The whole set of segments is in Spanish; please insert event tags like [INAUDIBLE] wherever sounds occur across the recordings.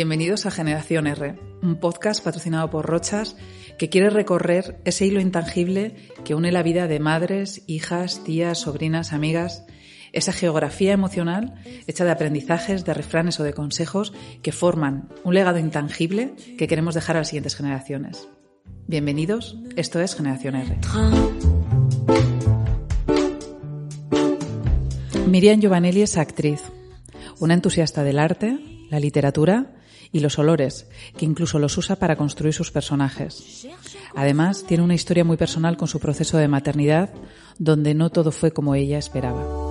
Bienvenidos a Generación R, un podcast patrocinado por Rochas que quiere recorrer ese hilo intangible que une la vida de madres, hijas, tías, sobrinas, amigas, esa geografía emocional hecha de aprendizajes, de refranes o de consejos que forman un legado intangible que queremos dejar a las siguientes generaciones. Bienvenidos, esto es Generación R. Miriam Giovanelli es actriz, una entusiasta del arte, la literatura y los olores, que incluso los usa para construir sus personajes. Además, tiene una historia muy personal con su proceso de maternidad, donde no todo fue como ella esperaba.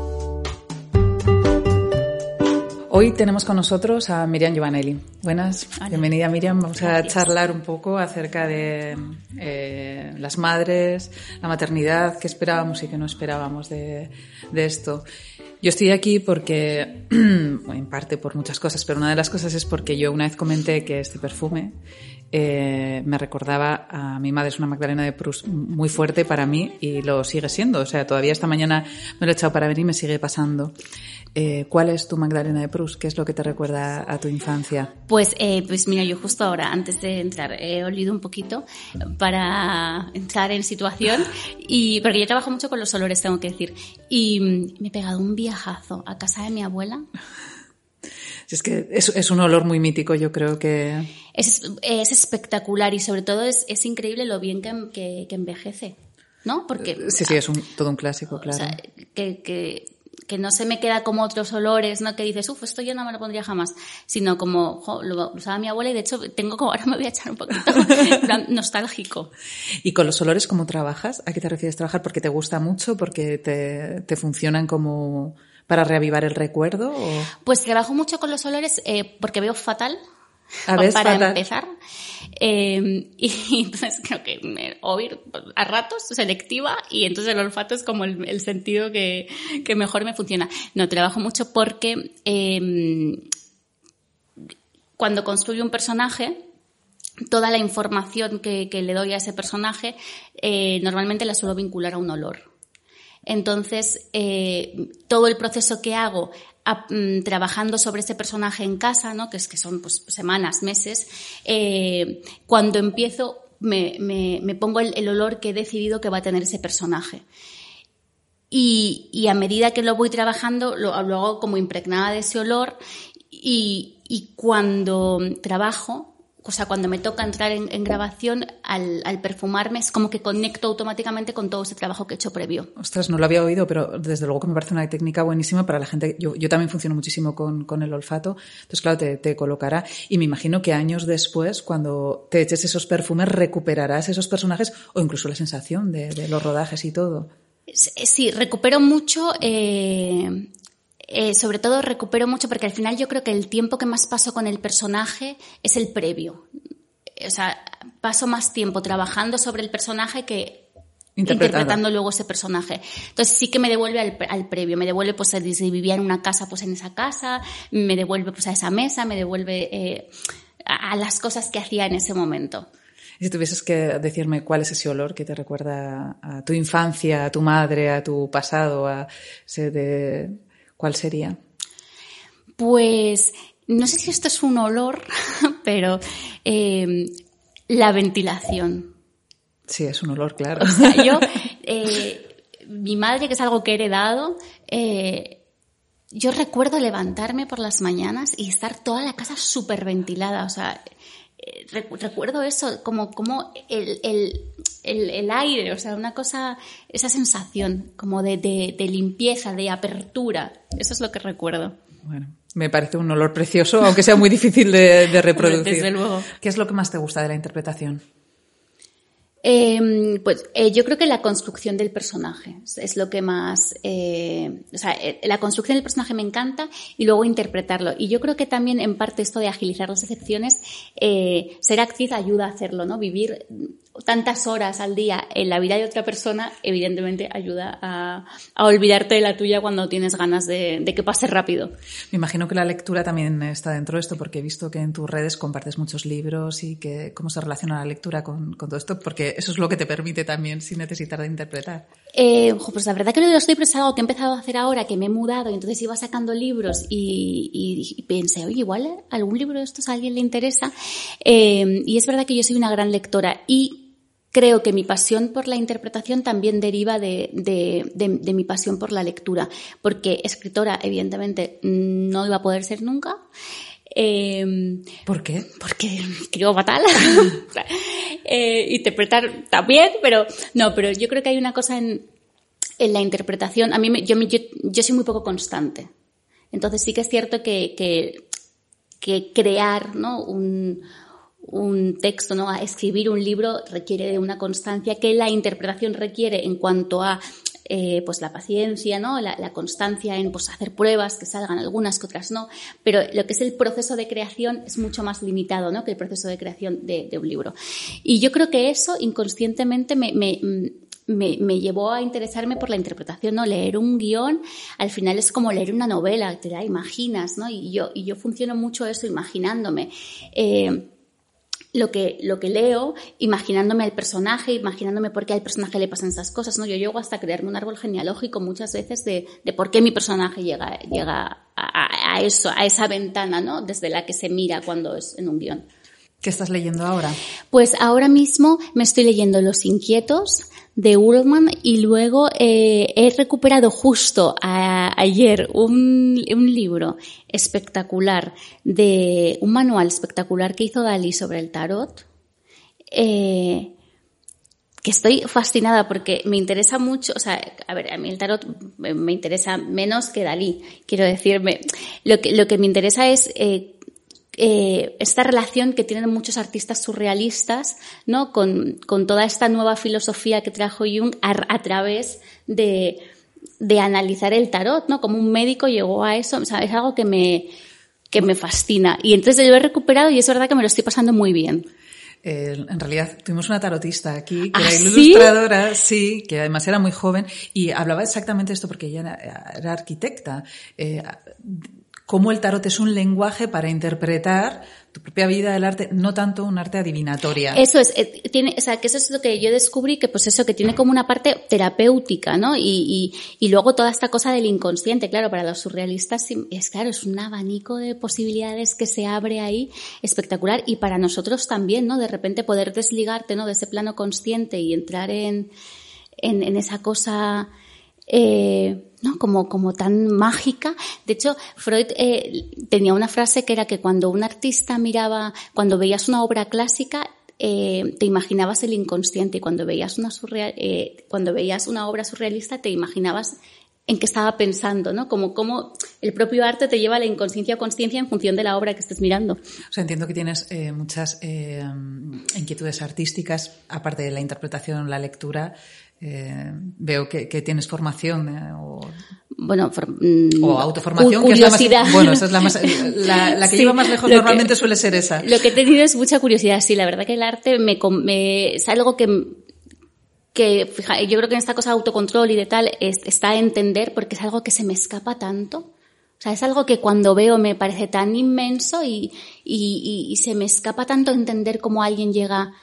Hoy tenemos con nosotros a Miriam Giovanelli. Buenas, bienvenida Miriam. Vamos a charlar un poco acerca de eh, las madres, la maternidad, qué esperábamos y qué no esperábamos de, de esto. Yo estoy aquí porque, [CLEARS THROAT] en parte por muchas cosas, pero una de las cosas es porque yo una vez comenté que este perfume eh, me recordaba a mi madre, es una Magdalena de Proust muy fuerte para mí y lo sigue siendo. O sea, todavía esta mañana me lo he echado para ver y me sigue pasando. Eh, ¿Cuál es tu Magdalena de Proust? ¿Qué es lo que te recuerda a tu infancia? Pues, eh, pues mira, yo justo ahora, antes de entrar, he olido un poquito para entrar en situación y porque yo trabajo mucho con los olores, tengo que decir. Y me he pegado un viajazo a casa de mi abuela. Es que es, es, un olor muy mítico, yo creo que... Es, es espectacular y sobre todo es, es increíble lo bien que, que, que, envejece, ¿no? Porque... Sí, sí, es un, todo un clásico, claro. O sea, que, que, que no se me queda como otros olores, ¿no? Que dices, uff, esto yo no me lo pondría jamás, sino como, jo, lo usaba mi abuela y de hecho tengo como, ahora me voy a echar un poquito [LAUGHS] nostálgico. ¿Y con los olores cómo trabajas? ¿A qué te refieres trabajar? ¿Porque te gusta mucho? ¿Porque te, te funcionan como para reavivar el recuerdo? O? Pues trabajo mucho con los olores eh, porque veo fatal. A ver, para fatal. empezar. Eh, [LAUGHS] y entonces creo que me, oír a ratos selectiva y entonces el olfato es como el, el sentido que, que, mejor me funciona. No, trabajo mucho porque eh, cuando construyo un personaje, toda la información que, que le doy a ese personaje eh, normalmente la suelo vincular a un olor. Entonces, eh, todo el proceso que hago mm, trabajando sobre ese personaje en casa, ¿no? que es que son pues, semanas, meses, eh, cuando empiezo me, me, me pongo el, el, olor que he decidido que va a tener ese personaje. Y, y a medida que lo voy trabajando, lo, lo, hago como impregnada de ese olor y, y cuando trabajo, o sea, cuando me toca entrar en, en grabación, al, al, perfumarme, es como que conecto automáticamente con todo ese trabajo que he hecho previo. Ostras, no lo había oído, pero desde luego que me parece una técnica buenísima para la gente. Yo, yo también funciono muchísimo con, con el olfato, entonces, claro, te, te, colocará. Y me imagino que años después, cuando te eches esos perfumes, recuperarás esos personajes o incluso la sensación de, de los rodajes y todo. Sí, recupero mucho. Eh, eh, sobre todo recupero mucho porque al final yo creo que el tiempo que más paso con el personaje es el previo. O sea, paso más tiempo trabajando sobre el personaje que interpretando luego ese personaje. Entonces sí que me devuelve al, al, previo, me devuelve pues si vivía en una casa, pues en esa casa, me devuelve pues a esa mesa, me devuelve eh, a, a las cosas que hacía en ese momento. Y si tuvieses que decirme cuál es ese olor que te recuerda a tu infancia, a tu madre, a tu pasado, a ese de ¿Cuál sería? Pues no sé si esto es un olor, [LAUGHS] pero eh, la ventilación. Sí, es un olor, claro. O sea, yo, [LAUGHS] eh, mi madre, que es algo que he heredado, eh, yo recuerdo levantarme por las mañanas y estar toda la casa súper ventilada. O sea, recuerdo eso, como, como el, el, el, el, aire, o sea, una cosa, esa sensación como de, de, de, limpieza, de apertura. Eso es lo que recuerdo. Bueno, me parece un olor precioso, aunque sea muy difícil de, de [LAUGHS] reproducir. Desde luego. ¿Qué es lo que más te gusta de la interpretación? Eh, pues eh, yo creo que la construcción del personaje es lo que más, eh, o sea, la construcción del personaje me encanta y luego interpretarlo. Y yo creo que también en parte esto de agilizar las excepciones, eh, ser actriz ayuda a hacerlo, ¿no? Vivir tantas horas al día en la vida de otra persona, evidentemente ayuda a, olvidarte de la tuya cuando tienes ganas de, que pase rápido. Me imagino que la lectura también está dentro de esto, porque he visto que en tus redes compartes muchos libros y que cómo se relaciona la lectura con todo esto, porque eso es lo que te permite también sin necesitar de interpretar. Eh, pues la verdad que lo de los libros es algo que he empezado a hacer ahora, que me he mudado y entonces iba sacando libros y, y, pensé, oye, igual algún libro de estos a alguien le interesa. Eh, y es verdad que yo soy una gran lectora y creo que mi pasión por la interpretación también deriva de, de, de, mi pasión por la lectura, porque escritora evidentemente no iba a poder ser nunca. Eh, ¿Por qué? Porque escribo fatal. [LAUGHS] eh, interpretar también, pero no, pero yo creo que hay una cosa en, en la interpretación. A mí, me, yo, yo, yo, soy muy poco constante. Entonces sí que es cierto que, que, que crear ¿no? un, un texto, ¿no? A escribir un libro requiere de una constancia que la interpretación requiere en cuanto a eh, pues la paciencia, ¿no? La, constancia en pues, hacer pruebas, que salgan algunas que otras no, pero lo que es el proceso de creación es mucho más limitado ¿no? que el proceso de creación de, un libro. Y yo creo que eso inconscientemente me, me me, me, llevó a interesarme por la interpretación, ¿no? Leer un guion, al final es como leer una novela, te la imaginas, ¿no? Y yo, y yo funciono mucho eso imaginándome. Eh, lo que, lo que leo, imaginándome al personaje, imaginándome por qué al personaje le pasan esas cosas, ¿no? Yo llego hasta crearme un árbol genealógico muchas veces de, de por qué mi personaje llega, llega a, a, eso, a esa ventana, ¿no? Desde la que se mira cuando es en un guion. ¿Qué estás leyendo ahora? Pues ahora mismo me estoy leyendo Los Inquietos de Ullman y luego eh, he recuperado justo ayer un, un, libro espectacular de un manual espectacular que hizo Dalí sobre el tarot. Eh, que estoy fascinada porque me interesa mucho, o sea, a ver, a mí el tarot me interesa menos que Dalí, quiero decirme, lo que, lo que me interesa es eh, eh, esta relación que tienen muchos artistas surrealistas, ¿no? Con, con toda esta nueva filosofía que trajo Jung a, través de, de, analizar el tarot, ¿no? Como un médico llegó a eso, o sea, es algo que me, que me fascina. Y entonces lo he recuperado y es verdad que me lo estoy pasando muy bien. Eh, en realidad tuvimos una tarotista aquí, que era ¿Ah, ilustradora, sí, que además era muy joven, y hablaba exactamente esto porque ella era, arquitecta. Eh, cómo el tarot es un lenguaje para interpretar tu propia vida del arte, no tanto un arte adivinatoria. Eso es, eh, tiene, o sea, que eso es lo que yo descubrí, que pues eso, que tiene como una parte terapéutica, ¿no? Y, y, y luego toda esta cosa del inconsciente, claro, para los surrealistas es claro, es un abanico de posibilidades que se abre ahí espectacular y para nosotros también, ¿no? De repente poder desligarte, ¿no? De ese plano consciente y entrar en, en, en esa cosa, eh, ¿no? Como, como tan mágica. De hecho, Freud eh, tenía una frase que era que cuando un artista miraba, cuando veías una obra clásica, eh, te imaginabas el inconsciente y cuando veías una surreal, cuando veías una obra surrealista te imaginabas en qué estaba pensando, ¿no? Como, como el propio arte te lleva a la inconsciencia o consciencia en función de la obra que estés mirando. O sea, entiendo que tienes eh, muchas eh, inquietudes artísticas, aparte de la interpretación, la lectura, eh, veo que, que, tienes formación o, bueno, mm, o autoformación, que es la más, bueno, esa es la, más, [LAUGHS] la, la que sí, lleva más lejos normalmente suele ser esa. Lo que he tenido es mucha curiosidad, sí, la verdad que el arte me, me es algo que que fija, yo creo que en esta cosa de autocontrol y de tal es, está entender porque es algo que se me escapa tanto. O sea, es algo que cuando veo me parece tan inmenso y, y, y, y se me escapa tanto entender cómo alguien llega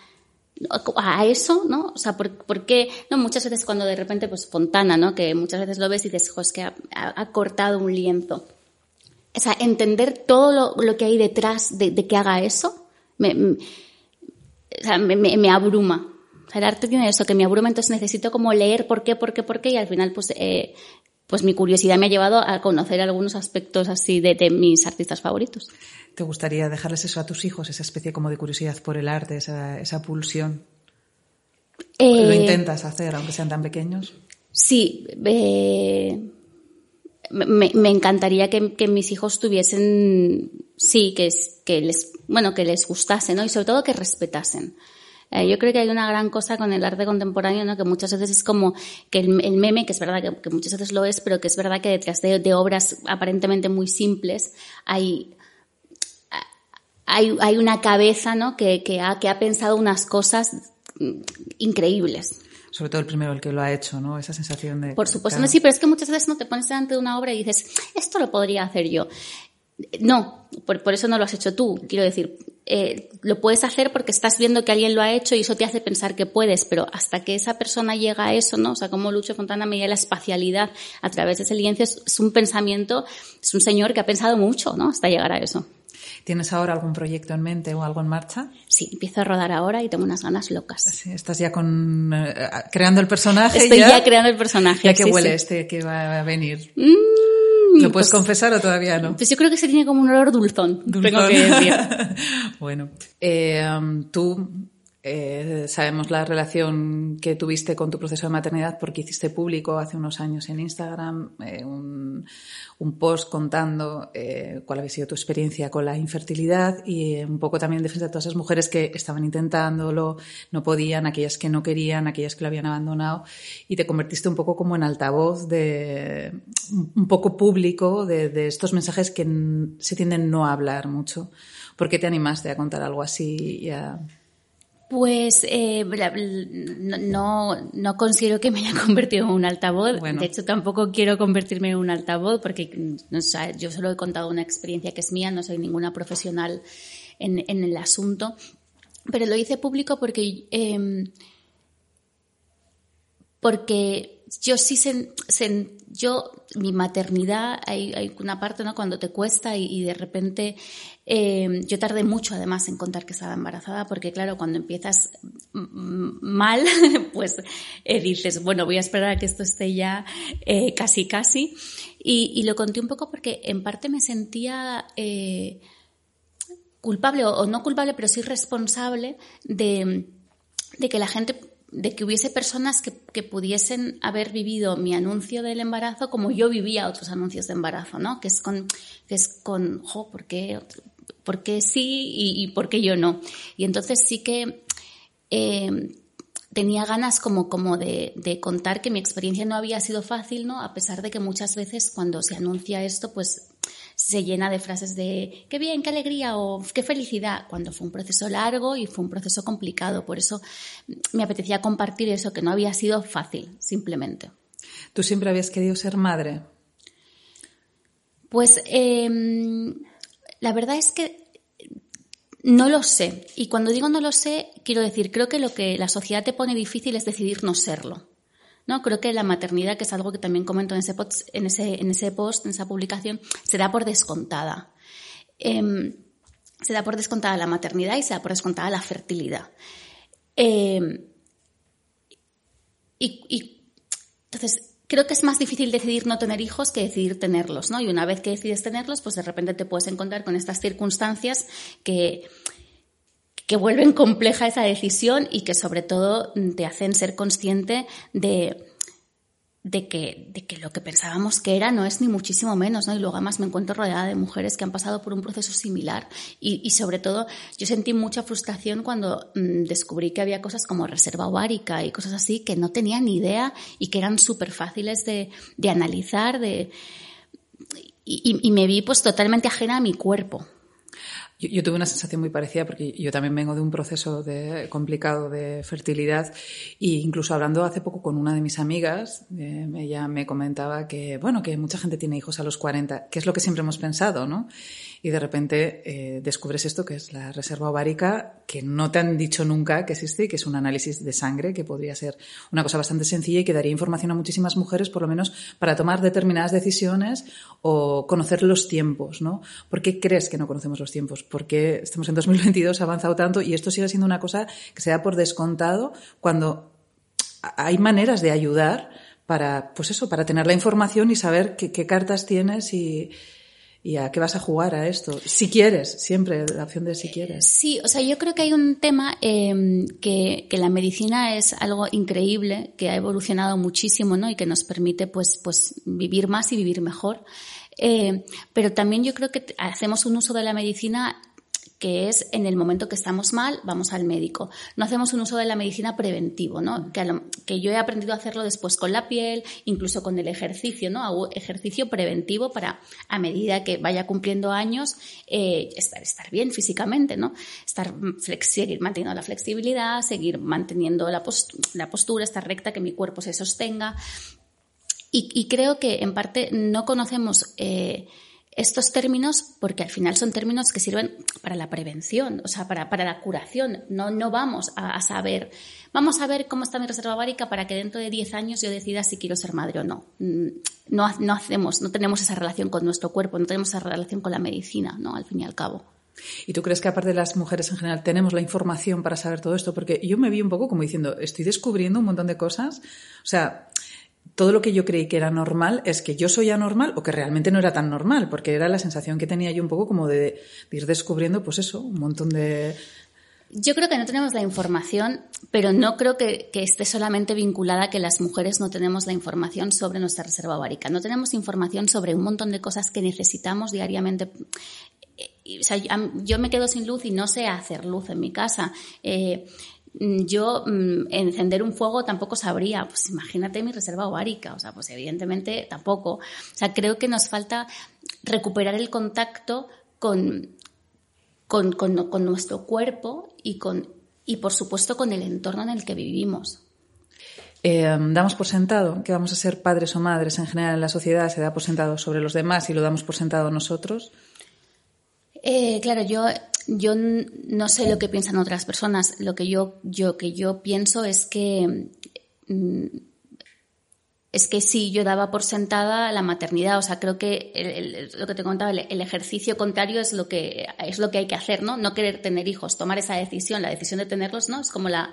a eso, ¿no? O sea, ¿por, ¿por, qué? No, muchas veces cuando de repente, pues Fontana, ¿no? Que muchas veces lo ves y dices, jo, es que ha, ha, cortado un lienzo. O sea, entender todo lo, lo que hay detrás de, de, que haga eso, me, me, o sea, me, me, abruma. El arte tiene eso, que me abruma, entonces necesito como leer por qué, por qué, por qué, y al final, pues, eh, pues mi curiosidad me ha llevado a conocer algunos aspectos así de, de mis artistas favoritos. ¿Te gustaría dejarles eso a tus hijos, esa especie como de curiosidad por el arte, esa, esa pulsión? Eh, ¿Lo intentas hacer, aunque sean tan pequeños? Sí, eh, me, me, encantaría que, que, mis hijos tuviesen, sí, que, que les, bueno, que les gustase, ¿no? Y sobre todo que respetasen. Eh, yo creo que hay una gran cosa con el arte contemporáneo, ¿no? Que muchas veces es como que el, el meme, que es verdad que, que, muchas veces lo es, pero que es verdad que detrás de, de obras aparentemente muy simples hay hay, hay una cabeza ¿no? que, que, ha, que ha pensado unas cosas increíbles. Sobre todo el primero, el que lo ha hecho, ¿no? Esa sensación de... Por supuesto, claro. sí, pero es que muchas veces no te pones delante de una obra y dices, esto lo podría hacer yo. No, por, por, eso no lo has hecho tú. Quiero decir, eh, lo puedes hacer porque estás viendo que alguien lo ha hecho y eso te hace pensar que puedes, pero hasta que esa persona llega a eso, ¿no? O sea, como Lucho Fontana medía la espacialidad a través de ese lienzo, es, un pensamiento, es un señor que ha pensado mucho, ¿no? Hasta llegar a eso. ¿Tienes ahora algún proyecto en mente o algo en marcha? Sí, empiezo a rodar ahora y tengo unas ganas locas. Sí, estás ya con eh, creando el personaje. Estoy ya, creando el personaje. Ya que huele este que va a venir. Mm, ¿Lo puedes pues, confesar o todavía no? Pues yo creo que se tiene como un olor dulzón, tengo que decir. [LAUGHS] bueno, eh, tú eh, sabemos la relación que tuviste con tu proceso de maternidad porque hiciste público hace unos años en Instagram eh, un, post contando eh, cuál había sido tu experiencia con la infertilidad y un poco también en defensa de todas esas mujeres que estaban intentándolo, no podían, aquellas que no querían, aquellas que lo habían abandonado y te convertiste un poco como en altavoz de un poco público de, estos mensajes que se tienden no hablar mucho. ¿Por qué te animaste a contar algo así pues eh, no, no considero que me haya [LAUGHS] convertido en un altavoz. De hecho, tampoco quiero convertirme en un altavoz porque yo solo he contado una experiencia que es mía, no soy ninguna profesional en, en el asunto. Pero lo hice público porque, eh, porque yo sí sen, yo mi maternidad hay, hay, una parte no cuando te cuesta y, de repente eh, yo tardé mucho además en contar que estaba embarazada porque claro cuando empiezas mal [LAUGHS] pues eh, dices bueno voy a esperar a que esto esté ya eh, casi casi y, y, lo conté un poco porque en parte me sentía culpable o, o, no culpable pero sí responsable de, de que la gente de que hubiese personas que, que, pudiesen haber vivido mi anuncio del embarazo como yo vivía otros anuncios de embarazo, ¿no? Que es con, que es con, jo, ¿por qué, por qué sí y, y, por qué yo no? Y entonces sí que eh, tenía ganas como, como de, de, contar que mi experiencia no había sido fácil, ¿no? A pesar de que muchas veces cuando se anuncia esto, pues se llena de frases de qué bien, qué alegría o qué felicidad, cuando fue un proceso largo y fue un proceso complicado. Por eso me apetecía compartir eso, que no había sido fácil, simplemente. ¿Tú siempre habías querido ser madre? Pues eh, la verdad es que no lo sé. Y cuando digo no lo sé, quiero decir, creo que lo que la sociedad te pone difícil es decidir no serlo. ¿no? Creo que la maternidad, que es algo que también comento en ese, post, en ese, en ese post, en esa publicación, se da por descontada. Eh, se da por descontada la maternidad y se da por descontada la fertilidad. Y, y, entonces, creo que es más difícil decidir no tener hijos que decidir tenerlos, ¿no? Y una vez que decides tenerlos, pues de repente te puedes encontrar con estas circunstancias que, que vuelven compleja esa decisión y que sobre todo te hacen ser consciente de, de que, de que lo que pensábamos que era no es ni muchísimo menos, ¿no? Y luego además me encuentro rodeada de mujeres que han pasado por un proceso similar y, y sobre todo yo sentí mucha frustración cuando mmm, descubrí que había cosas como reserva ovárica y cosas así que no tenía ni idea y que eran súper fáciles de, de analizar, de... Y, y, me vi pues totalmente ajena a mi cuerpo. Yo, tuve una sensación muy parecida porque yo también vengo de un proceso de, complicado de fertilidad e incluso hablando hace poco con una de mis amigas, eh, ella me comentaba que, bueno, que mucha gente tiene hijos a los 40, que es lo que siempre hemos pensado, ¿no? Y de repente eh, descubres esto que es la reserva ovárica, que no te han dicho nunca que existe y que es un análisis de sangre que podría ser una cosa bastante sencilla y que daría información a muchísimas mujeres, por lo menos para tomar determinadas decisiones o conocer los tiempos, ¿no? ¿Por qué crees que no conocemos los tiempos? ¿Por qué estamos en 2022, ha avanzado tanto y esto sigue siendo una cosa que se da por descontado cuando hay maneras de ayudar para, pues eso, para tener la información y saber qué cartas tienes y, y a qué vas a jugar a esto. Si quieres, siempre la opción de si quieres. Sí, o sea, yo creo que hay un tema eh, que, que, la medicina es algo increíble, que ha evolucionado muchísimo, ¿no? Y que nos permite, pues, pues, vivir más y vivir mejor. Eh, pero también yo creo que hacemos un uso de la medicina que es en el momento que estamos mal, vamos al médico. No hacemos un uso de la medicina preventivo, ¿no? Que, yo he aprendido a hacerlo después con la piel, incluso con el ejercicio, ¿no? Hago ejercicio preventivo para, a medida que vaya cumpliendo años, eh, estar, estar bien físicamente, ¿no? Estar, seguir manteniendo la flexibilidad, seguir manteniendo la postura, estar recta, que mi cuerpo se sostenga. Y, y, creo que en parte no conocemos eh, estos términos porque al final son términos que sirven para la prevención, o sea, para, para la curación. No, no vamos a, saber, vamos a ver cómo está mi reserva ovárica para que dentro de 10 años yo decida si quiero ser madre o no. Mm, no. No hacemos, no tenemos esa relación con nuestro cuerpo, no tenemos esa relación con la medicina, ¿no? Al fin y al cabo. ¿Y tú crees que aparte de las mujeres en general tenemos la información para saber todo esto? Porque yo me vi un poco como diciendo, estoy descubriendo un montón de cosas. O sea, todo lo que yo creí que era normal es que yo soy anormal o que realmente no era tan normal, porque era la sensación que tenía yo un poco como de, ir descubriendo, pues eso, un montón de... Yo creo que no tenemos la información, pero no creo que, esté solamente vinculada a que las mujeres no tenemos la información sobre nuestra reserva ovárica. No tenemos información sobre un montón de cosas que necesitamos diariamente o sea, yo me quedo sin luz y no sé hacer luz en mi casa. Eh, yo mm, encender un fuego tampoco sabría, pues imagínate mi reserva ovárica, o sea, pues evidentemente tampoco. O sea, creo que nos falta recuperar el contacto con, con, con, nuestro cuerpo y, con, y, por supuesto, con el entorno en el que vivimos. Eh, damos por sentado que vamos a ser padres o madres en general en la sociedad, se da por sentado sobre los demás y lo damos por sentado nosotros. Eh, claro, yo yo no sé lo que piensan otras personas. Lo que yo, yo, que yo pienso es que mm, es que sí, yo daba por sentada la maternidad. O sea, creo que lo que te contaba, el, ejercicio contrario es lo que es lo que hay que hacer, ¿no? No querer tener hijos, tomar esa decisión, la decisión de tenerlos, ¿no? Es como la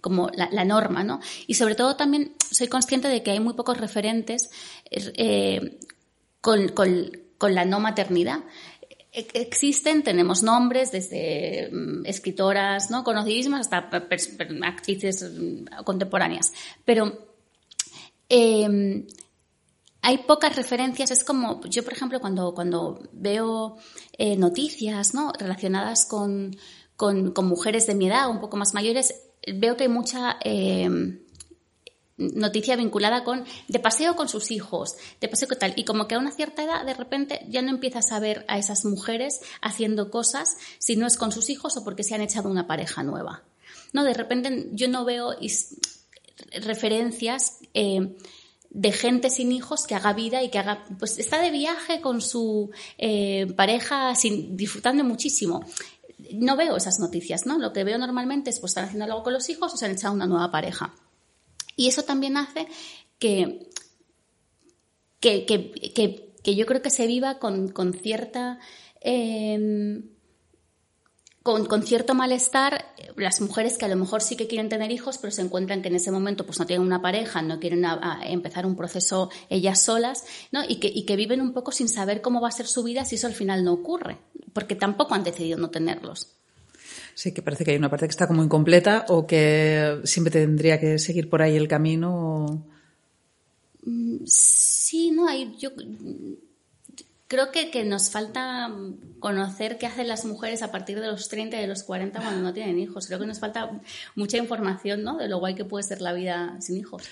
como la, norma, ¿no? Y sobre todo también soy consciente de que hay muy pocos referentes eh, con, con la no maternidad existen, tenemos nombres desde mm, escritoras ¿no? conocidísimas hasta actrices mm, contemporáneas. Pero em, hay pocas referencias. Es como, yo por ejemplo, cuando, cuando veo eh, noticias ¿no? relacionadas con, con, mujeres de mi edad, un poco más mayores, veo que hay mucha... Em, noticia vinculada con de paseo con sus hijos, de paseo con tal. Y como que a una cierta edad, de repente, ya no empiezas a ver a esas mujeres haciendo cosas si no es con sus hijos o porque se han echado una pareja nueva. No, de repente yo no veo referencias eh, de gente sin hijos que haga vida y que haga, pues está de viaje con su eh, pareja sin, disfrutando muchísimo. No veo esas noticias, ¿no? Lo que veo normalmente es pues están haciendo algo con los hijos o se han echado una nueva pareja. Y eso también hace que, que, yo creo que se viva con, cierta... Em, con, cierto malestar las mujeres que a lo mejor sí que quieren tener hijos, pero se encuentran que en ese momento pues no tienen una pareja, no quieren empezar un proceso ellas solas, ¿no? Y que, y que viven un poco sin saber cómo va a ser su vida si eso al final no ocurre, porque tampoco han decidido no tenerlos. Sí, que parece que hay una parte que está como incompleta o que siempre tendría que seguir por ahí el camino. Mm, sí, no, hay, yo creo que, que, nos falta conocer qué hacen las mujeres a partir de los 30 y de los 40 cuando no tienen hijos. Creo que nos falta mucha información ¿no? de lo guay que puede ser la vida sin hijos.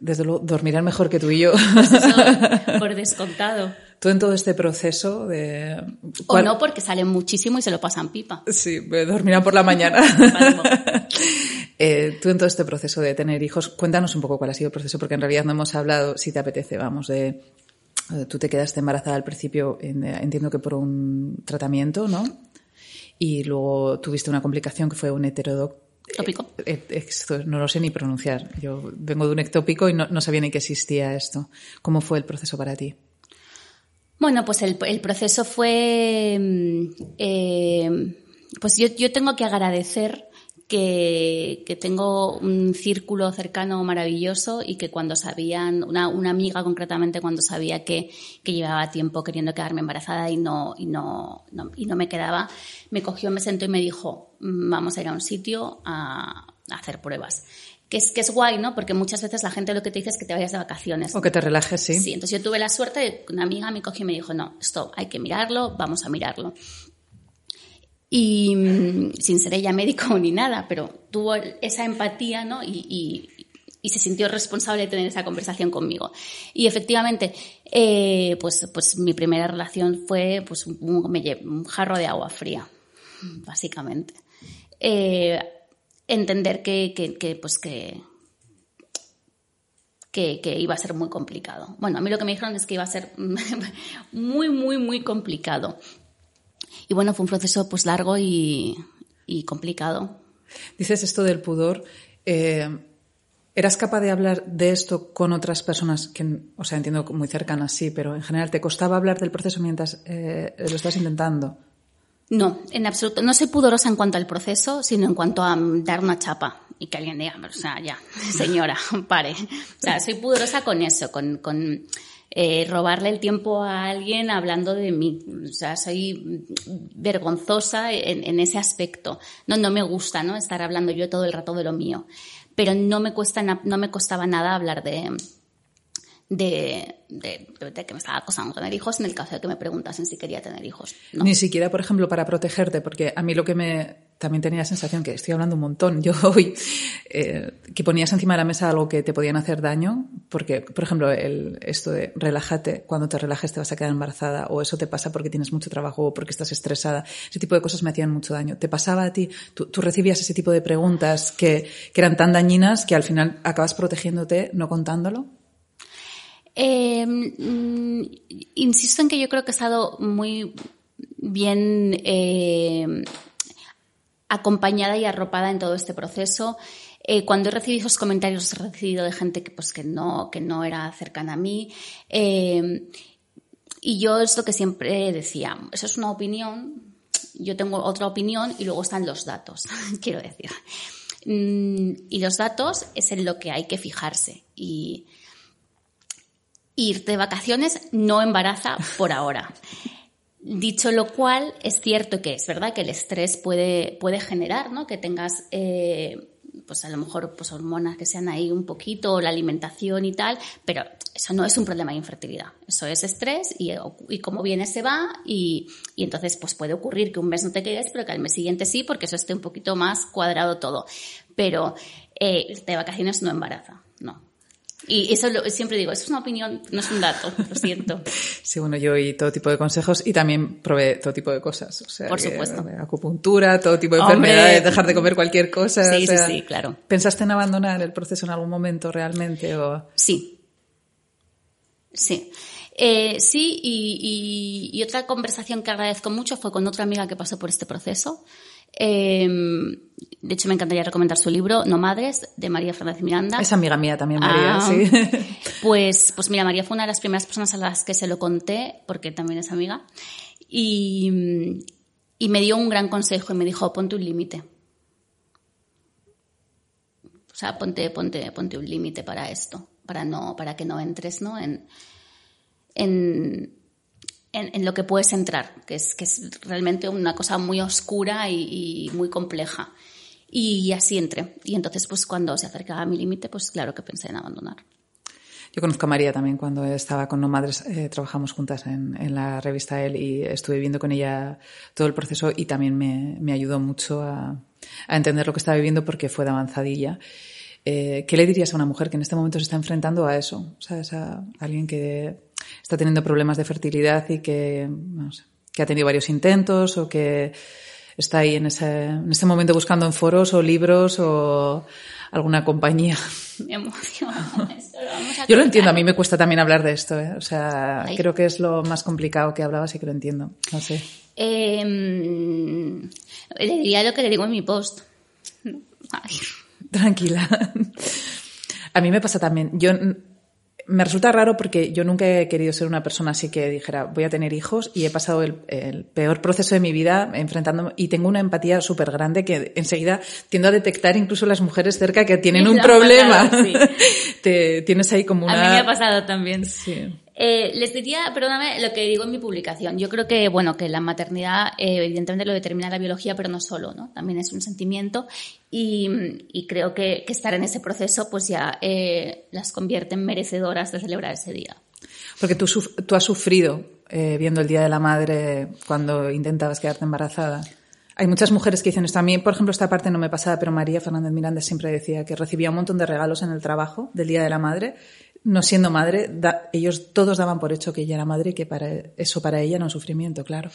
desde luego, dormirán mejor que tú y yo. Pues [LAUGHS] por descontado. Tú en todo este proceso de... O no, porque salen muchísimo y se lo pasan pipa. Sí, dormirán por la mañana. [LAUGHS] [LAUGHS] eh, tú en todo este proceso de tener hijos, cuéntanos un poco cuál ha sido el proceso, porque en realidad no hemos hablado, si te apetece, vamos, de... Eh, tú te quedaste embarazada al principio, eh, entiendo que por un tratamiento, ¿no? Y luego tuviste una complicación que fue un heterodoc Tópico. Eh, no lo sé ni pronunciar. Yo vengo de un ectópico y no, no, sabía ni que existía esto. ¿Cómo fue el proceso para ti? Bueno, pues el, proceso fue, mm, eh, pues yo, yo, tengo que agradecer que, que, tengo un círculo cercano maravilloso y que cuando sabían, una, una amiga concretamente cuando sabía que, que, llevaba tiempo queriendo quedarme embarazada y no, y no, no, y no me quedaba, me cogió, me sentó y me dijo, mm, vamos a ir a un sitio a, a hacer pruebas que es, que es guay, ¿no? Porque muchas veces la gente lo que te dice es que te vayas de vacaciones. O que te relajes, sí. Sí, entonces yo tuve la suerte de una amiga me cogió y me dijo, no, esto hay que mirarlo, vamos a mirarlo. Y mm, sin ser ella médico [LAUGHS] ni nada, pero tuvo esa empatía, ¿no? Y, y, se sintió responsable de tener esa conversación conmigo. Y efectivamente, eh, pues, pues mi primera relación fue pues un, jarro de agua fría, [LAUGHS] básicamente. Eh, entender que, que, pues que, que, iba a ser muy complicado. Bueno, a mí lo que me dijeron es que iba a ser [LAUGHS] muy, muy, muy complicado. Y bueno, fue un proceso pues largo y, y complicado. Dices esto del pudor. Eh, ¿Eras capaz de hablar de esto con otras personas que, o sea, entiendo muy cercanas, sí, pero en general te costaba hablar del proceso mientras eh, lo estás intentando? No, en absoluto. No soy pudorosa en cuanto al proceso, sino en cuanto a dar una chapa y que alguien diga, o sea, ya, [LAUGHS] señora, pare. O sea, soy pudorosa con eso, con, con eh, robarle el tiempo a alguien hablando de mí. O sea, soy vergonzosa en, en, ese aspecto. No, no me gusta, ¿no? Estar hablando yo todo el rato de lo mío. Pero no me cuesta, no me costaba nada hablar de, de, de, de, que me estaba acosando tener hijos en el caso de que me preguntasen si quería tener hijos. ¿no? Ni siquiera, por ejemplo, para protegerte, porque a mí lo que me también tenía la sensación que estoy hablando un montón [LAUGHS] yo hoy, eh, que ponías encima de la mesa algo que te podían hacer daño, porque, por ejemplo, el, esto de relájate, cuando te relajes te vas a quedar embarazada, o eso te pasa porque tienes mucho trabajo o porque estás estresada, ese tipo de cosas me hacían mucho daño. ¿Te pasaba a ti? ¿Tú, tú recibías ese tipo de preguntas que, que eran tan dañinas que al final acabas protegiéndote no contándolo? Eh, insisto en que yo creo que he estado muy bien eh, acompañada y arropada en todo este proceso. Eh, cuando he recibido esos comentarios, he recibido de gente que, pues, que, no, que no era cercana a mí. Eh, y yo es lo que siempre decía, eso es una opinión, yo tengo otra opinión y luego están los datos, [LAUGHS] quiero decir. Mm, y los datos es en lo que hay que fijarse. Y, ir de vacaciones no embaraza por ahora. Dicho lo cual, es cierto que es verdad que el estrés puede, puede generar, ¿no? Que tengas, eh, pues a lo mejor, pues hormonas que sean ahí un poquito, la alimentación y tal, pero eso no es un problema de infertilidad. Eso es estrés y, y como viene se va y, y, entonces pues puede ocurrir que un mes no te quedes, pero que al mes siguiente sí, porque eso esté un poquito más cuadrado todo. Pero eh, de vacaciones no embaraza. Y eso lo, siempre digo, eso es una opinión, no es un dato, lo siento. [LAUGHS] Sí, bueno, yo oí todo tipo de consejos y también probé todo tipo de cosas. O sea, Por supuesto. Que, acupuntura, todo tipo de Hombre. enfermedades, dejar de comer cualquier cosa. Sí, o sea, sí, sí, claro. ¿Pensaste en abandonar el proceso en algún momento realmente? O... Sí. Sí. Eh, sí, y, y, y, otra conversación que agradezco mucho fue con otra amiga que pasó por este proceso. Eh, de hecho, me encantaría recomendar su libro, No Madres, de María Fernández Miranda. Es amiga mía también, María, ah, sí. Pues, pues mira, María fue una de las primeras personas a las que se lo conté, porque también es amiga, y, y me dio un gran consejo y me dijo, ponte un límite. O sea, ponte, ponte, ponte un límite para esto, para no, para que no entres, ¿no? En, en, en, en, lo que puedes entrar, que es, que es realmente una cosa muy oscura y, y muy compleja. Y así entré. Y entonces, pues cuando se acercaba a mi límite, pues claro que pensé en abandonar. Yo conozco a María también cuando estaba con No Madres, eh, trabajamos juntas en, en, la revista Elle y estuve viendo con ella todo el proceso y también me, me ayudó mucho a, a, entender lo que estaba viviendo porque fue de avanzadilla. Eh, ¿Qué le dirías a una mujer que en este momento se está enfrentando a eso? ¿Sabes? A alguien que está teniendo problemas de fertilidad y que, no sé, que ha tenido varios intentos o que está ahí en ese, en ese momento buscando en foros o libros o alguna compañía. Me emociona esto. Lo Yo lo entiendo, a mí me cuesta también hablar de esto, ¿eh? o sea, Ay. creo que es lo más complicado que hablabas y que lo entiendo, no sé. Eh, le diría lo que le digo en mi post. Ay. Tranquila. A mí me pasa también. Yo me resulta raro porque yo nunca he querido ser una persona así que dijera voy a tener hijos y he pasado el, el peor proceso de mi vida enfrentándome y tengo una empatía súper grande que enseguida tiendo a detectar incluso las mujeres cerca que tienen un problema. Pasado, sí. [LAUGHS] Te tienes ahí como una... A mí me ha pasado también. Sí. Eh, les diría, perdóname, lo que digo en mi publicación. Yo creo que, bueno, que la maternidad eh, evidentemente lo determina la biología, pero no solo, ¿no? También es un sentimiento y, creo que, estar en ese proceso pues ya eh, las convierte en merecedoras de celebrar ese día. Porque tú, tú has sufrido viendo el Día de la Madre cuando intentabas quedarte embarazada. Hay muchas mujeres que dicen esto. A mí, por ejemplo, esta parte no me pasaba, pero María Fernández Miranda siempre decía que recibía un montón de regalos en el trabajo del Día de la Madre no siendo madre, ellos todos daban por hecho que ella era madre y que para eso para ella era un sufrimiento, claro.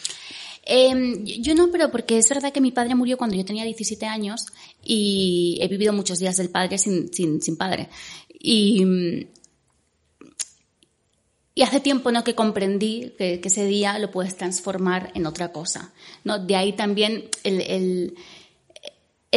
Eh, yo no, pero porque es verdad que mi padre murió cuando yo tenía 17 años y he vivido muchos días del padre sin, sin, sin padre. Y, y hace tiempo ¿no? que comprendí que, ese día lo puedes transformar en otra cosa. ¿no? De ahí también el,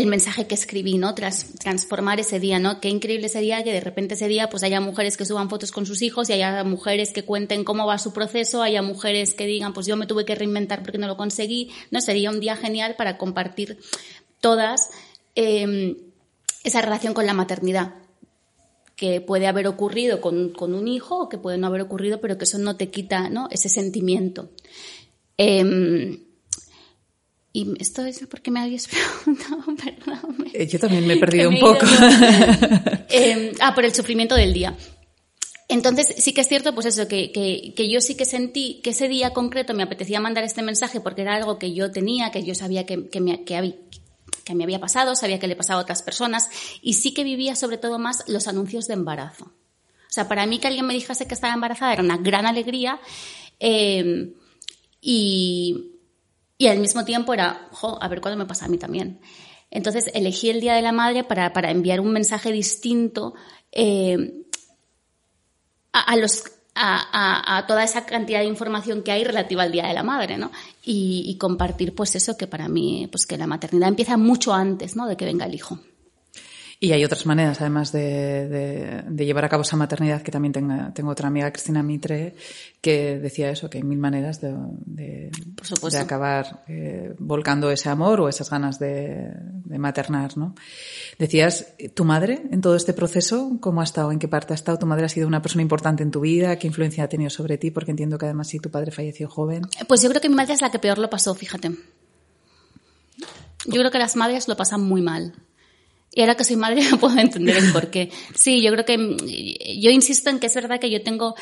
mensaje que escribí, ¿no? Tras, transformar ese día, ¿no? Qué increíble sería que de repente ese día pues haya mujeres que suban fotos con sus hijos y haya mujeres que cuenten cómo va su proceso, haya mujeres que digan pues yo me tuve que reinventar porque no lo conseguí. No, sería un día genial para compartir todas em, esa relación con la maternidad que puede haber ocurrido con, con, un hijo o que puede no haber ocurrido, pero que eso no te quita ¿no? ese sentimiento. Eh, y esto es porque me habías [LAUGHS] preguntado, perdón. Eh, yo también me he perdido un poco. [LAUGHS] eh, ah, por el sufrimiento del día. Entonces, sí que es cierto, pues eso, que, que, que, yo sí que sentí que ese día concreto me apetecía mandar este mensaje porque era algo que yo tenía, que yo sabía que, que, me, que, había, que me había pasado, sabía que le pasaba a otras personas y sí que vivía sobre todo más los anuncios de embarazo. O sea, para mí que alguien me dijese que estaba embarazada era una gran alegría eh, y, y, al mismo tiempo era, jo, a ver cuándo me pasa a mí también. Entonces elegí el Día de la Madre para, para enviar un mensaje distinto eh, a, a, los a, toda esa cantidad de información que hay relativa al Día de la Madre, ¿no? Y, compartir, pues eso, que para mí, pues que la maternidad empieza mucho antes, ¿no? De que venga el hijo. Y hay otras maneras, además de, llevar a cabo esa maternidad, que también tenga, tengo otra amiga, Cristina Mitre, que decía eso, que hay mil maneras de, de, de acabar eh, volcando ese amor o esas ganas de, maternar, ¿no? Decías, ¿tu madre en todo este proceso, cómo ha estado, en qué parte ha estado? ¿Tu madre ha sido una persona importante en tu vida? ¿Qué influencia ha tenido sobre ti? Porque entiendo que además sí, tu padre falleció joven. Pues yo creo que mi madre es la que peor lo pasó, fíjate. Yo creo que las madres lo pasan muy mal. Y ahora que soy madre [LAUGHS] puedo entender el por qué. Sí, yo creo que mm, yo insisto en que es verdad que yo tengo,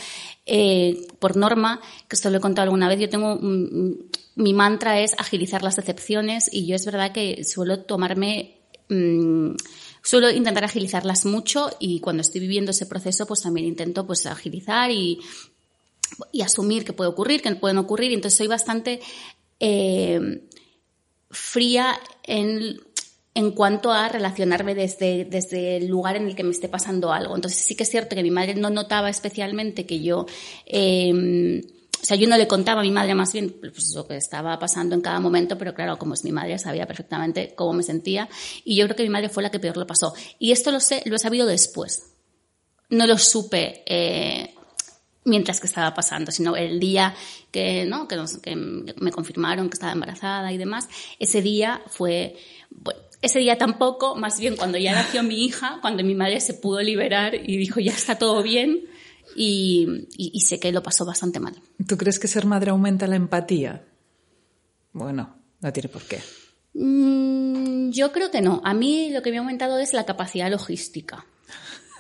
eh, por norma, que esto lo he contado alguna vez, yo tengo, mm, mi mantra es agilizar las decepciones y yo es verdad que suelo tomarme, mm, suelo intentar agilizarlas mucho y cuando estoy viviendo ese proceso pues también intento pues agilizar y, y asumir que puede ocurrir, que pueden ocurrir. Entonces soy bastante eh, fría en en cuanto a relacionarme desde, desde el lugar en el que me esté pasando algo. Entonces sí que es cierto que mi madre no notaba especialmente que yo, eh, o sea, yo no le contaba a mi madre más bien pues, lo que estaba pasando en cada momento, pero claro, como es mi madre, sabía perfectamente cómo me sentía y yo creo que mi madre fue la que peor lo pasó. Y esto lo sé, lo he sabido después. No lo supe eh, mientras que estaba pasando, sino el día que, ¿no? que, que me confirmaron que estaba embarazada y demás, ese día fue, bueno, ese día tampoco, más bien cuando ya nació mi hija, cuando mi madre se pudo liberar y dijo ya está todo bien y, sé que lo pasó bastante mal. ¿Tú crees que ser madre aumenta la empatía? Bueno, no tiene por qué. Mm, yo creo que no. A mí lo que me ha aumentado es la capacidad logística.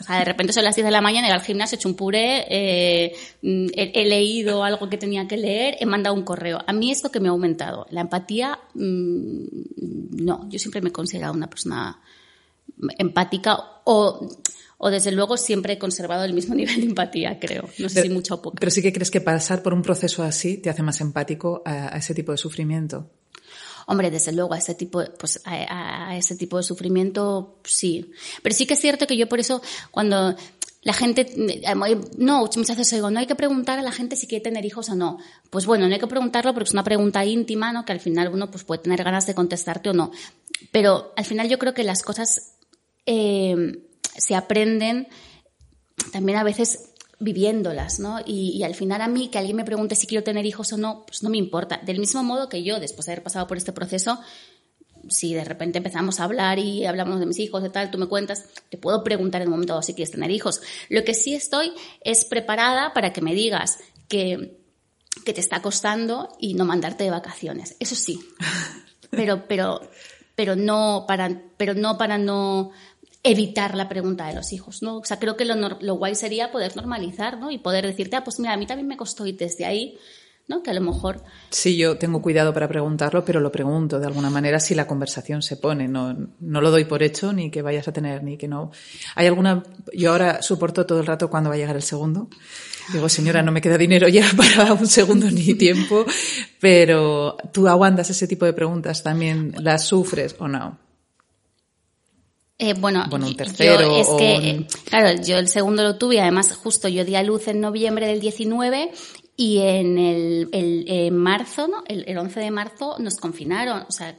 O sea, de repente son las 10 de la mañana, he al gimnasio, he hecho un puré, eh, he, leído algo que tenía que leer, he mandado un correo. A mí esto que me ha aumentado. La empatía, mm, no. Yo siempre me he considerado una persona empática o, o desde luego siempre he conservado el mismo [LAUGHS] nivel de empatía, creo. No sé si mucho o poco. Pero sí que crees que pasar por un proceso así te hace más empático a ese tipo de sufrimiento. Hombre, desde luego, a ese tipo, pues, a, ese tipo de sufrimiento, sí. Pero sí que es cierto que yo por eso, cuando la gente, no, muchas veces digo, no hay que preguntar a la gente si quiere tener hijos o no. Pues bueno, no hay que preguntarlo porque es una pregunta íntima, ¿no? Que al final uno pues puede tener ganas de contestarte o no. Pero al final yo creo que las cosas eh, se aprenden también a veces viviéndolas, ¿no? Y, al final a mí que alguien me pregunte si quiero tener hijos o no, pues no me importa. Del mismo modo que yo, después de haber pasado por este proceso, si de repente empezamos a hablar y hablamos de mis hijos, de tal, tú me cuentas, te puedo preguntar en un momento si quieres tener hijos. Lo que sí estoy es preparada para que me digas que, que te está costando y no mandarte de vacaciones. Eso sí. [LAUGHS] Pero, pero, pero no para, pero no para no evitar la pregunta de los hijos, ¿no? O sea, creo que lo, lo guay sería poder normalizar, ¿no? Y poder decirte, ah, pues mira, a mí también me costó y desde ahí, ¿no? Que a lo mejor... Sí, yo tengo cuidado para preguntarlo, pero lo pregunto de alguna manera si la conversación se pone. No, no lo doy por hecho, ni que vayas a tener, ni que no... Hay alguna... Yo ahora soporto todo el rato cuando va a llegar el segundo. Digo, señora, no me queda dinero ya [LAUGHS] para un segundo ni tiempo, pero tú aguantas ese tipo de preguntas también, las sufres o no. Eh, bueno, bueno, un tercero. es que, un- eh, claro, yo el segundo lo tuve, además justo yo di a luz en noviembre del 19 y en el, el- en marzo, ¿no? El, el 11 de marzo nos confinaron. O sea,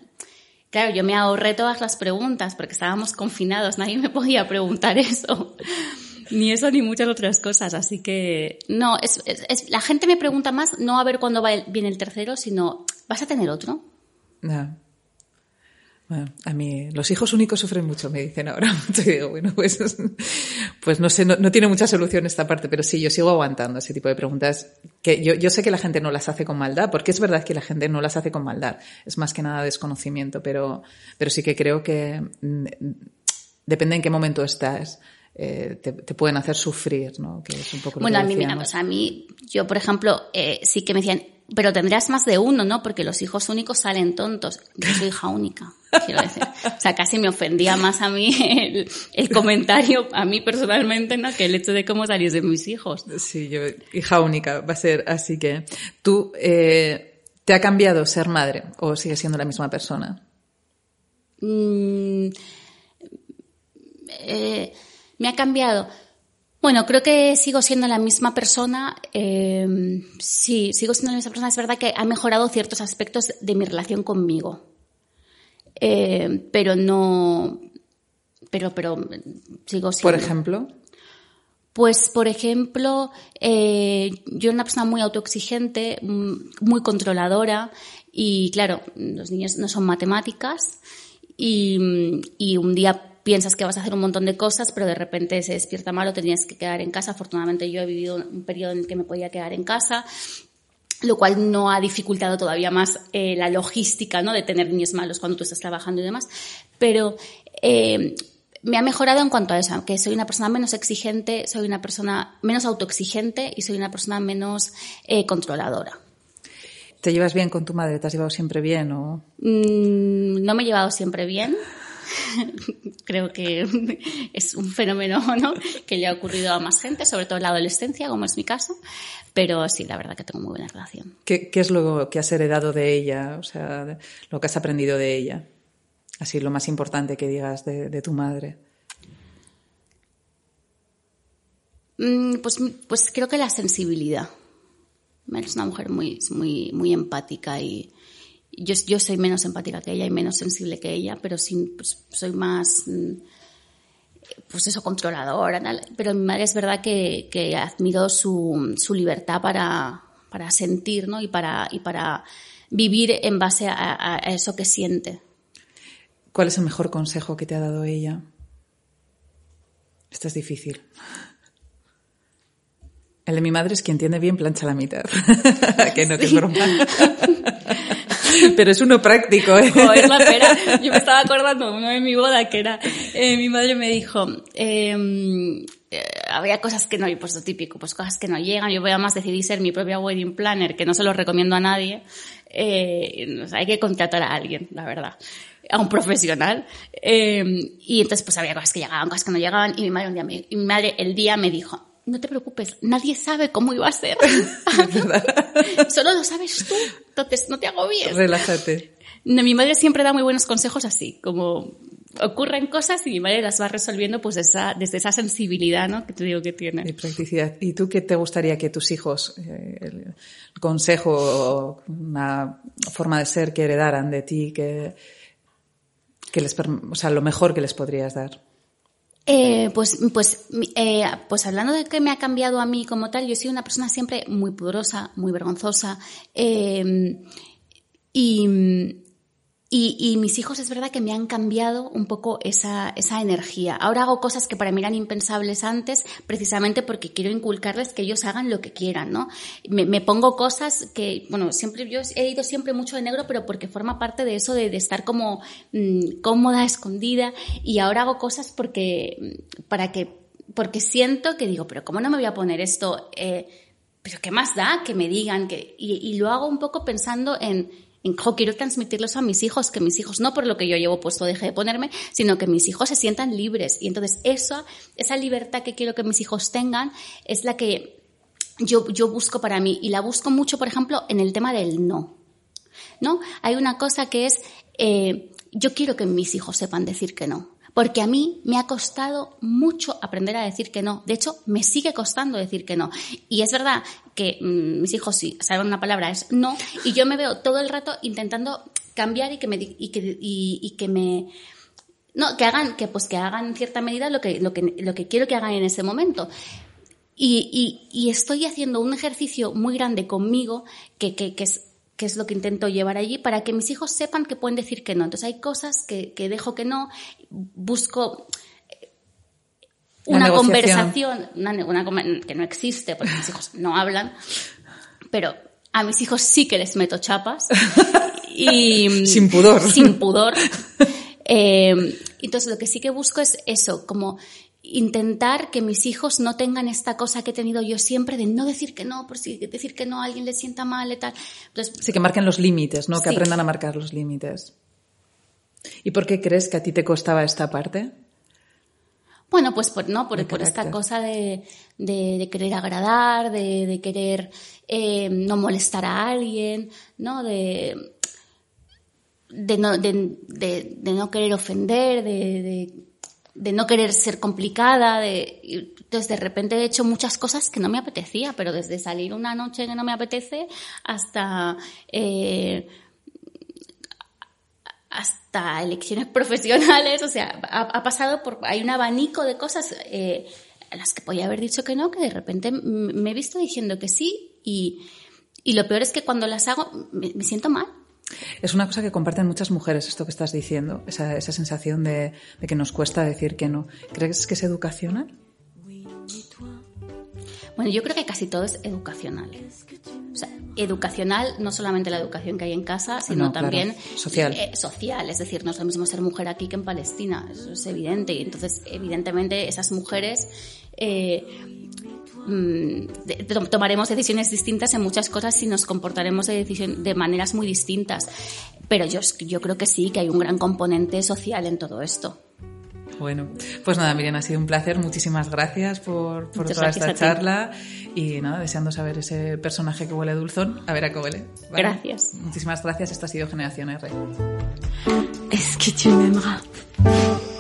claro, yo me ahorré todas las preguntas porque estábamos confinados, nadie me podía preguntar [LAUGHS] eso. Ni eso ni muchas otras cosas, así que no, es, es- es- la gente me pregunta más no a ver cuándo va el- viene el tercero, sino ¿vas a tener otro? Ya. Bueno, a mí los hijos únicos sufren mucho, me dicen ahora. [LAUGHS] Digo, bueno, pues, pues no sé, no, no tiene mucha solución esta parte, pero sí, yo sigo aguantando ese tipo de preguntas que yo, yo sé que la gente no las hace con maldad, porque es verdad que la gente no las hace con maldad, es más que nada desconocimiento, pero, pero sí que creo que mm, depende en qué momento estás. eh, te, te pueden hacer sufrir, ¿no? Que es un poco lo Bueno, que a mí, mira, pues a mí, yo por ejemplo, eh, sí que me decían, pero tendrás más de uno, ¿no? Porque los hijos únicos salen tontos. Yo soy hija única, quiero decir. O sea, casi me ofendía más a mí el, el comentario, a mí personalmente, ¿no? Que el hecho de cómo salís de mis hijos. Sí, yo, hija única, va a ser así que. ¿Tú eh, te ha cambiado ser madre o sigues siendo la misma persona? Mm, eh, me ha cambiado. Bueno, creo que sigo siendo la misma persona. eh, sí, sigo siendo la misma persona. Es verdad que ha mejorado ciertos aspectos de mi relación conmigo. Eh, pero no. Pero, pero sigo siendo. Por ejemplo. Pues, por ejemplo, eh, yo era una persona muy autoexigente, mm, muy controladora y, claro, los niños no son matemáticas y, mm, y un día piensas que vas a hacer un montón de cosas, pero de repente se despierta mal o te tienes que quedar en casa. Afortunadamente yo he vivido un periodo en el que me podía quedar en casa lo cual no ha dificultado todavía más eh, la logística ¿no? de tener niños malos cuando tú estás trabajando y demás. Pero eh, me ha mejorado en cuanto a eso, que soy una persona menos exigente, soy una persona menos autoexigente y soy una persona menos eh, controladora. ¿Te llevas bien con tu madre? ¿Te has llevado siempre bien? O... Mm, no me he llevado siempre bien. [LAUGHS] Creo que [LAUGHS] es un fenómeno ¿no? que le ha ocurrido a más gente, sobre todo en la adolescencia, como es mi caso. Pero sí, la verdad que tengo muy buena relación. ¿Qué, qué es lo que has heredado de ella? O sea, lo que has aprendido de ella. Así, lo más importante que digas de, de tu madre. Mm, Pues, pues creo que la sensibilidad. Es una mujer muy, muy, muy empática y yo, yo soy menos empática que ella y menos sensible que ella, pero sí, pues, soy más, mm, pues eso, controladora. Pero mi madre es verdad que, que admiro su, su libertad para, para sentir ¿no? y, para, y para vivir en base a, a- a eso que siente. ¿Cuál es el mejor consejo que te ha dado ella? Esto es difícil. El de mi madre es quien tiene bien plancha la mitad. [LAUGHS] que no, que es broma. [LAUGHS] [LAUGHS] Pero es uno práctico, ¿eh? Joder, la pera. Yo me estaba acordando uno de mi boda que era, eh, mi madre me dijo, eh, eh, había cosas que no, y pues lo típico, pues cosas que no llegan. Yo voy a más decidí ser mi propia wedding planner, que no se lo recomiendo a nadie. Eh, o sea, hay que contratar a alguien, la verdad. A un profesional. Eh, y entonces pues había cosas que llegaban, cosas que no llegaban, y mi madre un día me- y mi madre el día me dijo, no te preocupes, nadie sabe cómo iba a ser. [LAUGHS] [LAUGHS] Solo lo sabes tú, entonces no te agobies. Relájate. No, mi madre siempre da muy buenos consejos así, como ocurren cosas y mi madre las va resolviendo pues esa, desde esa sensibilidad, ¿no? Que te digo que Y tiene. practicidad. ¿Y tú qué te gustaría que tus hijos, eh, el consejo o una forma de ser que heredaran de ti, que, que les, o sea, lo mejor que les podrías dar? Eh, pues, pues, eh, pues hablando de que me ha cambiado a mí como tal, yo soy una persona siempre muy pudorosa, muy vergonzosa. eh, y, y, y mis hijos es verdad que me han cambiado un poco esa, esa energía. Ahora hago cosas que para mí eran impensables antes, precisamente porque quiero inculcarles que ellos hagan lo que quieran, ¿no? Me, me pongo cosas que, bueno, siempre, yo he ido siempre mucho de negro, pero porque forma parte de eso de, estar como mm, cómoda, escondida, y ahora hago cosas porque, mm, para que, porque siento que digo, pero ¿cómo no me voy a poner esto? Eh, pero ¿qué más da que me digan? que Y, y lo hago un poco pensando en, en jo, quiero transmitirlos a mis hijos, que mis hijos, no por lo que yo llevo puesto deje de ponerme, sino que mis hijos se sientan libres. Y entonces eso, esa libertad que quiero que mis hijos tengan es la que yo, yo busco para mí. Y la busco mucho, por ejemplo, en el tema del no. ¿No? Hay una cosa que es, eh, yo quiero que mis hijos sepan decir que no. Porque a mí me ha costado mucho aprender a decir que no. De hecho, me sigue costando decir que no. Y es verdad que mm, mis hijos sí saben una palabra, es no, y yo me veo todo el rato intentando cambiar y que me, y que, y, que me, no, que hagan, que pues que hagan en cierta medida lo que, lo que, lo que quiero que hagan en ese momento. Y, y, y estoy haciendo un ejercicio muy grande conmigo que, que, que es que es lo que intento llevar allí, para que mis hijos sepan que pueden decir que no. Entonces hay cosas que, que dejo que no, busco una conversación, una, que no existe porque mis hijos no hablan, pero a mis hijos sí que les meto chapas. y, [LAUGHS] sin pudor. Sin pudor. Eh, entonces lo que sí que busco es eso, como intentar que mis hijos no tengan esta cosa que he tenido yo siempre de no decir que no, por si decir que no a alguien le sienta mal y tal. Entonces, sí, que marquen los límites, ¿no? Que aprendan a marcar los límites. ¿Y por qué crees que a ti te costaba esta parte? Bueno, pues por, no, por, esta cosa de, de, querer agradar, de, querer eh, no molestar a alguien, ¿no? De, de, no, de, no querer ofender, de de no querer ser complicada, de, entonces de repente he hecho muchas cosas que no me apetecía, pero desde salir una noche que no me apetece hasta eh, hasta elecciones [LAUGHS] profesionales, o sea, ha, pasado por, hay un abanico de cosas eh, a las que podía haber dicho que no, que de repente me he visto diciendo que sí y, y lo peor es que cuando las hago me siento mal. Es una cosa que comparten muchas mujeres, esto que estás diciendo, esa, esa sensación de, que nos cuesta decir que no. ¿Crees que es educacional? Bueno, yo creo que casi todo es educacional. O sea, educacional, no solamente la educación que hay en casa, sino también social. Eh, social. Es decir, no es lo mismo ser mujer aquí que en Palestina, eso es evidente. Y entonces, evidentemente, esas mujeres eh, Mm, tomaremos decisiones distintas en muchas cosas y nos comportaremos de, de maneras muy distintas. Pero yo, yo creo que sí, que hay un gran componente social en todo esto. Bueno, pues nada, Miriam, ha sido un placer. Muchísimas gracias por, por toda esta charla. Y nada, deseando saber ese personaje que huele dulzón, a ver a qué huele. Gracias. Muchísimas gracias. Esto ha sido Generación R. Es que tu.